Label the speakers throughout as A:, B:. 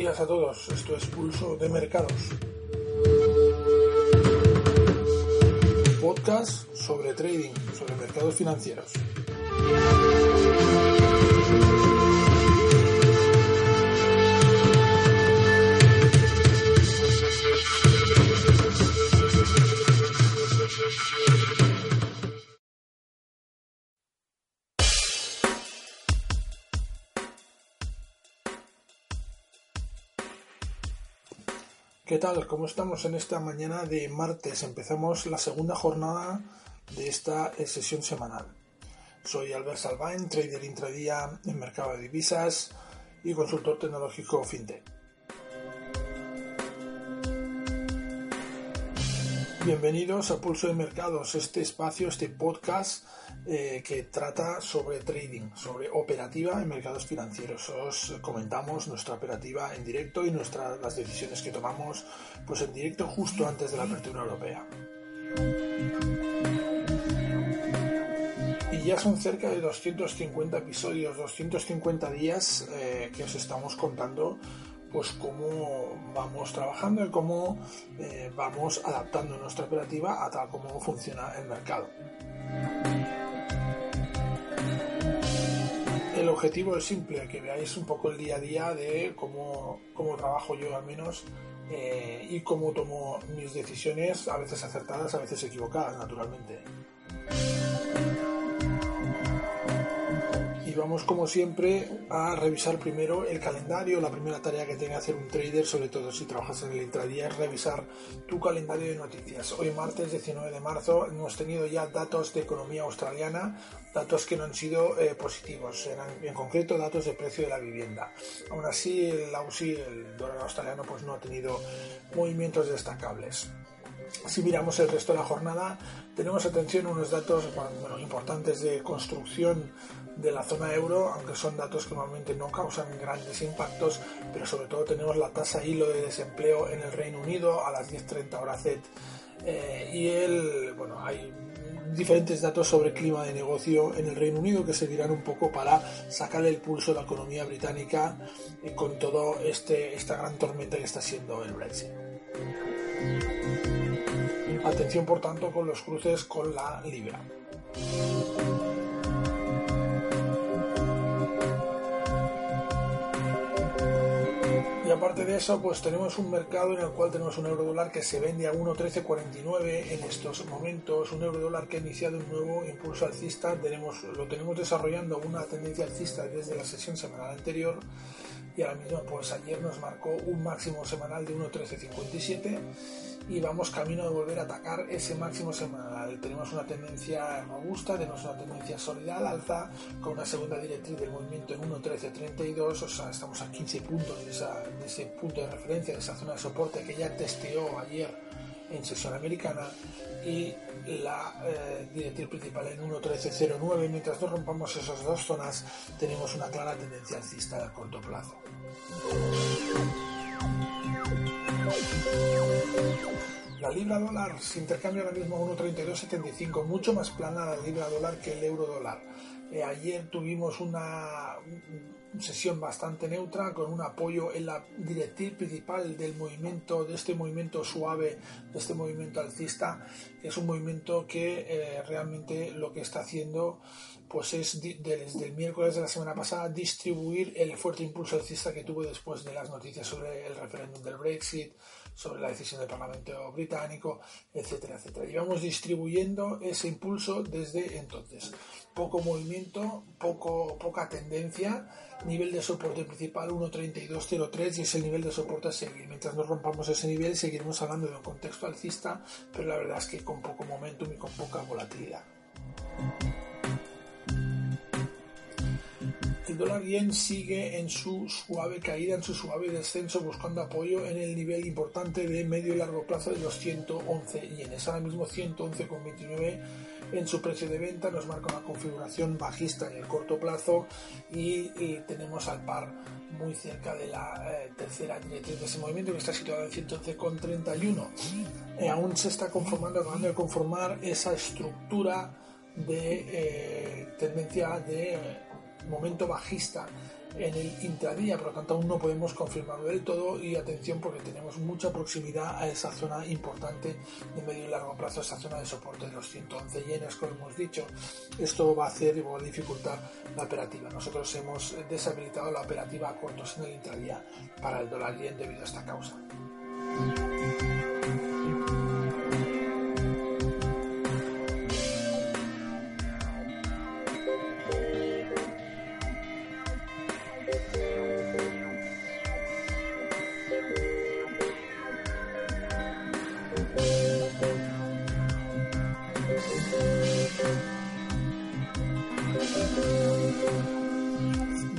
A: días a todos. Esto es Pulso de Mercados. Podcast sobre trading, sobre mercados financieros. ¿Qué tal? ¿Cómo estamos en esta mañana de martes? Empezamos la segunda jornada de esta sesión semanal. Soy Albert Salvain, trader intradía en mercado de divisas y consultor tecnológico fintech. Bienvenidos a Pulso de Mercados, este espacio, este podcast eh, que trata sobre trading, sobre operativa en mercados financieros. Os comentamos nuestra operativa en directo y nuestras las decisiones que tomamos pues en directo justo antes de la apertura europea. Y ya son cerca de 250 episodios, 250 días eh, que os estamos contando pues cómo vamos trabajando y cómo eh, vamos adaptando nuestra operativa a tal como funciona el mercado. El objetivo es simple, que veáis un poco el día a día de cómo, cómo trabajo yo al menos eh, y cómo tomo mis decisiones, a veces acertadas, a veces equivocadas, naturalmente. Vamos como siempre a revisar primero el calendario. La primera tarea que tiene que hacer un trader, sobre todo si trabajas en el intradía, es revisar tu calendario de noticias. Hoy martes 19 de marzo hemos tenido ya datos de economía australiana, datos que no han sido eh, positivos, eran en concreto datos de precio de la vivienda. Aún así el AUSI, el dólar australiano, pues no ha tenido movimientos destacables. Si miramos el resto de la jornada, tenemos atención a unos datos importantes de construcción de la zona euro, aunque son datos que normalmente no causan grandes impactos, pero sobre todo tenemos la tasa hilo de desempleo en el Reino Unido a las 10.30 horas Z eh, y el, bueno, hay diferentes datos sobre clima de negocio en el Reino Unido que servirán un poco para sacar el pulso de la economía británica eh, con todo este esta gran tormenta que está siendo el Brexit. Atención por tanto con los cruces con la libra. Y aparte de eso, pues tenemos un mercado en el cual tenemos un euro dólar que se vende a 1.1349 en estos momentos, un euro dólar que ha iniciado un nuevo impulso alcista, tenemos, lo tenemos desarrollando una tendencia alcista desde la sesión semanal anterior y ahora mismo pues ayer nos marcó un máximo semanal de 1.1357 y vamos camino de volver a atacar ese máximo semanal. Tenemos una tendencia robusta, tenemos una tendencia sólida al alza con una segunda directriz del movimiento en 1.1332, o sea, estamos a 15 puntos de, ese punto de referencia, de esa zona de soporte que ya testeó ayer en sesión americana y la eh, directriz principal en 1.1309. Mientras no rompamos esas dos zonas, tenemos una clara tendencia alcista a corto plazo. La libra dólar se intercambia ahora mismo a 1.3275, mucho más plana la libra dólar que el euro dólar. Eh, ayer tuvimos una sesión bastante neutra con un apoyo en la directriz principal del movimiento, de este movimiento suave, de este movimiento alcista, que es un movimiento que eh, realmente lo que está haciendo pues es desde el miércoles de la semana pasada distribuir el fuerte impulso alcista que tuvo después de las noticias sobre el referéndum del Brexit, sobre la decisión del Parlamento británico, etcétera, etcétera. Y vamos distribuyendo ese impulso desde entonces. Poco movimiento, poco, poca tendencia, nivel de soporte principal 1.3203 y es el nivel de soporte a seguir. Mientras no rompamos ese nivel seguiremos hablando de un contexto alcista, pero la verdad es que con poco momentum y con poca volatilidad. El dólar yen sigue en su suave caída, en su suave descenso, buscando apoyo en el nivel importante de medio y largo plazo de los 111 yenes. Ahora mismo 111,29 en su precio de venta, nos marca una configuración bajista en el corto plazo y, tenemos al par muy cerca de la eh, tercera directriz de ese movimiento que está situado en 111,31. Eh, aún se está conformando, acabando de conformar esa estructura de eh, tendencia de momento bajista en el intradía, por lo tanto aún no podemos confirmarlo del todo y atención porque tenemos mucha proximidad a esa zona importante de medio y largo plazo, esa zona de soporte de los 111 yenes, como hemos dicho. Esto va a hacer y va a dificultar la operativa. Nosotros hemos deshabilitado la operativa a cortos en el intradía para el dólar yen debido a esta causa.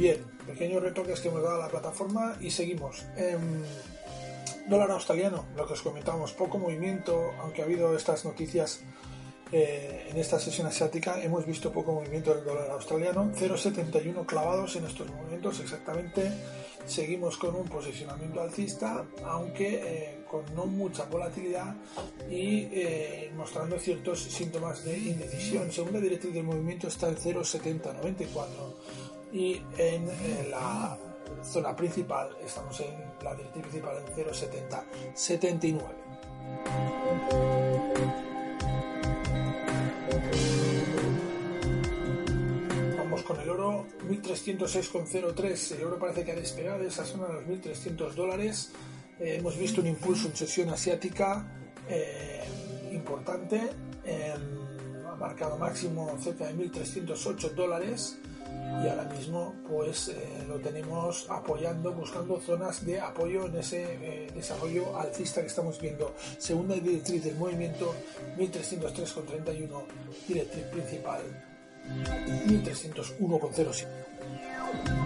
A: Bien, pequeños retoques que hemos dado a la plataforma y seguimos. Em, dólar australiano, lo que os comentamos, poco movimiento, aunque ha habido estas noticias eh, en esta sesión asiática, hemos visto poco movimiento del dólar australiano, 0,71 clavados en estos momentos exactamente. Seguimos con un posicionamiento alcista, aunque eh, con no mucha volatilidad y eh, mostrando ciertos síntomas de indecisión. Según la directriz del movimiento está el 0,7094 y en la zona principal, estamos en la directriz principal en 0,7079. Vamos con el oro, 1306,03. El oro parece que ha despegado de esa zona de los 1300 dólares. Eh, hemos visto un impulso en sesión asiática eh, importante. ha marcado máximo cerca de 1308 dólares y ahora mismo pues eh, lo tenemos apoyando, buscando zonas de apoyo en ese eh, desarrollo alcista que estamos viendo. Segunda directriz del movimiento 1303,31, directriz principal 1301,07.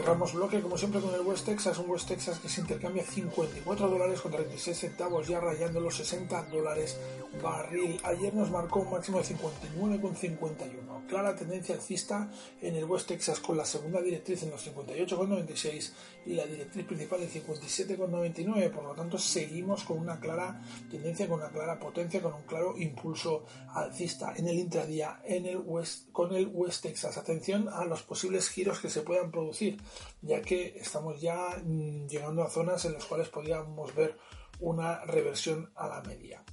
A: Cerramos bloque como siempre con el West Texas, un West Texas que se intercambia 54 dólares con 36 centavos, ya rayando los 60 dólares barril. Ayer nos marcó un máximo de 59,51. Clara tendencia alcista en el West Texas con la segunda directriz en los 58,96 y la directriz principal en 57,99. Por lo tanto, seguimos con una clara tendencia, con una clara potencia, con un claro impulso alcista en el intradía en el West, con el West Texas. Atención a los posibles giros que se puedan producir ya que estamos ya mm, llegando a zonas en las cuales podríamos ver una reversión a la media.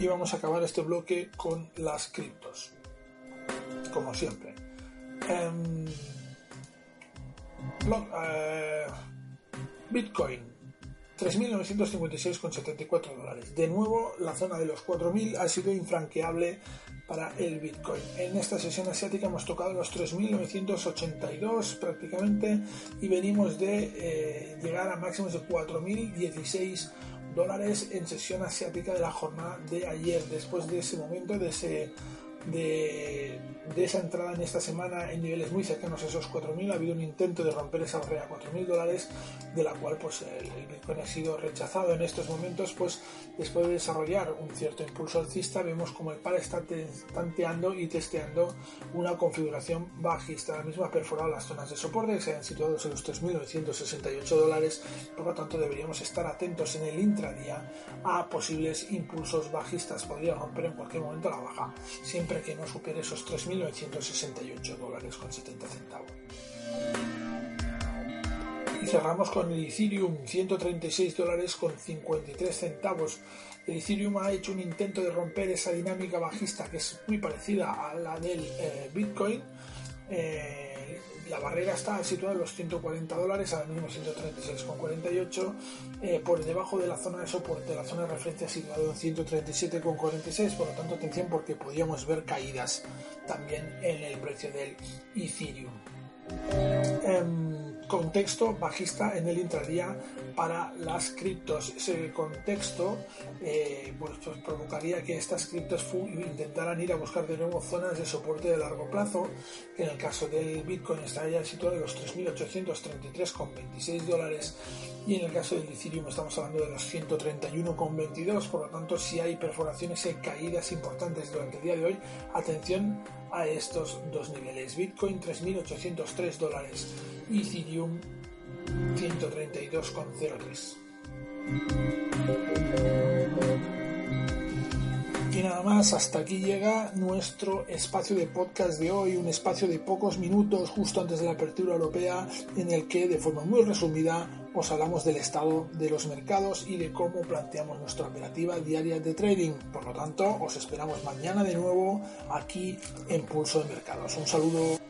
A: Y vamos a acabar este bloque con las criptos, como siempre. Em, eh, Bitcoin 3.956,74 dólares. De nuevo, la zona de los 4.000 ha sido infranqueable para el Bitcoin. En esta sesión asiática hemos tocado los 3.982 prácticamente y venimos de eh, llegar a máximos de 4.016 dólares en sesión asiática de la jornada de ayer. Después de ese momento, de ese de, esa entrada en esta semana en niveles muy cercanos a esos 4.000. Ha habido un intento de romper esa barrera 4.000 dólares, de la cual pues, el, Bitcoin ha sido rechazado en estos momentos. Pues después de desarrollar un cierto impulso alcista, vemos como el par está tanteando y testeando una configuración bajista. La misma ha perforado las zonas de soporte que se han situado en los 3.968 dólares. Por lo tanto, deberíamos estar atentos en el intradía a posibles impulsos bajistas. Podría romper en cualquier momento la baja. Siempre que no supere esos 3.968 dólares con 70 centavos. Y cerramos con el Ethereum, 136 dólares con 53 centavos. El Ethereum ha hecho un intento de romper esa dinámica bajista que es muy parecida a la del eh, Bitcoin. Eh, la barrera está situada en los 140 dólares, ahora mismo 136,48, eh, por debajo de la zona de soporte, la zona de referencia situada en 137,46, por lo tanto atención porque podríamos ver caídas también en el precio del Ethereum. Contexto bajista en el intradía para las criptos. Ese contexto pues, provocaría que estas criptos intentaran ir a buscar de nuevo zonas de soporte de largo plazo, que en el caso del Bitcoin estaría situado en los 3.833,26 dólares y en el caso del Ethereum estamos hablando de los 131,22, por lo tanto si hay perforaciones y caídas importantes durante el día de hoy, atención a estos dos niveles. Bitcoin 3.803 dólares, Ethereum 132,03. Y nada más, hasta aquí llega nuestro espacio de podcast de hoy, un espacio de pocos minutos justo antes de la apertura europea en el que de forma muy resumida os hablamos del estado de los mercados y de cómo planteamos nuestra operativa diaria de trading. Por lo tanto, os esperamos mañana de nuevo aquí en Pulso de Mercados. Un saludo.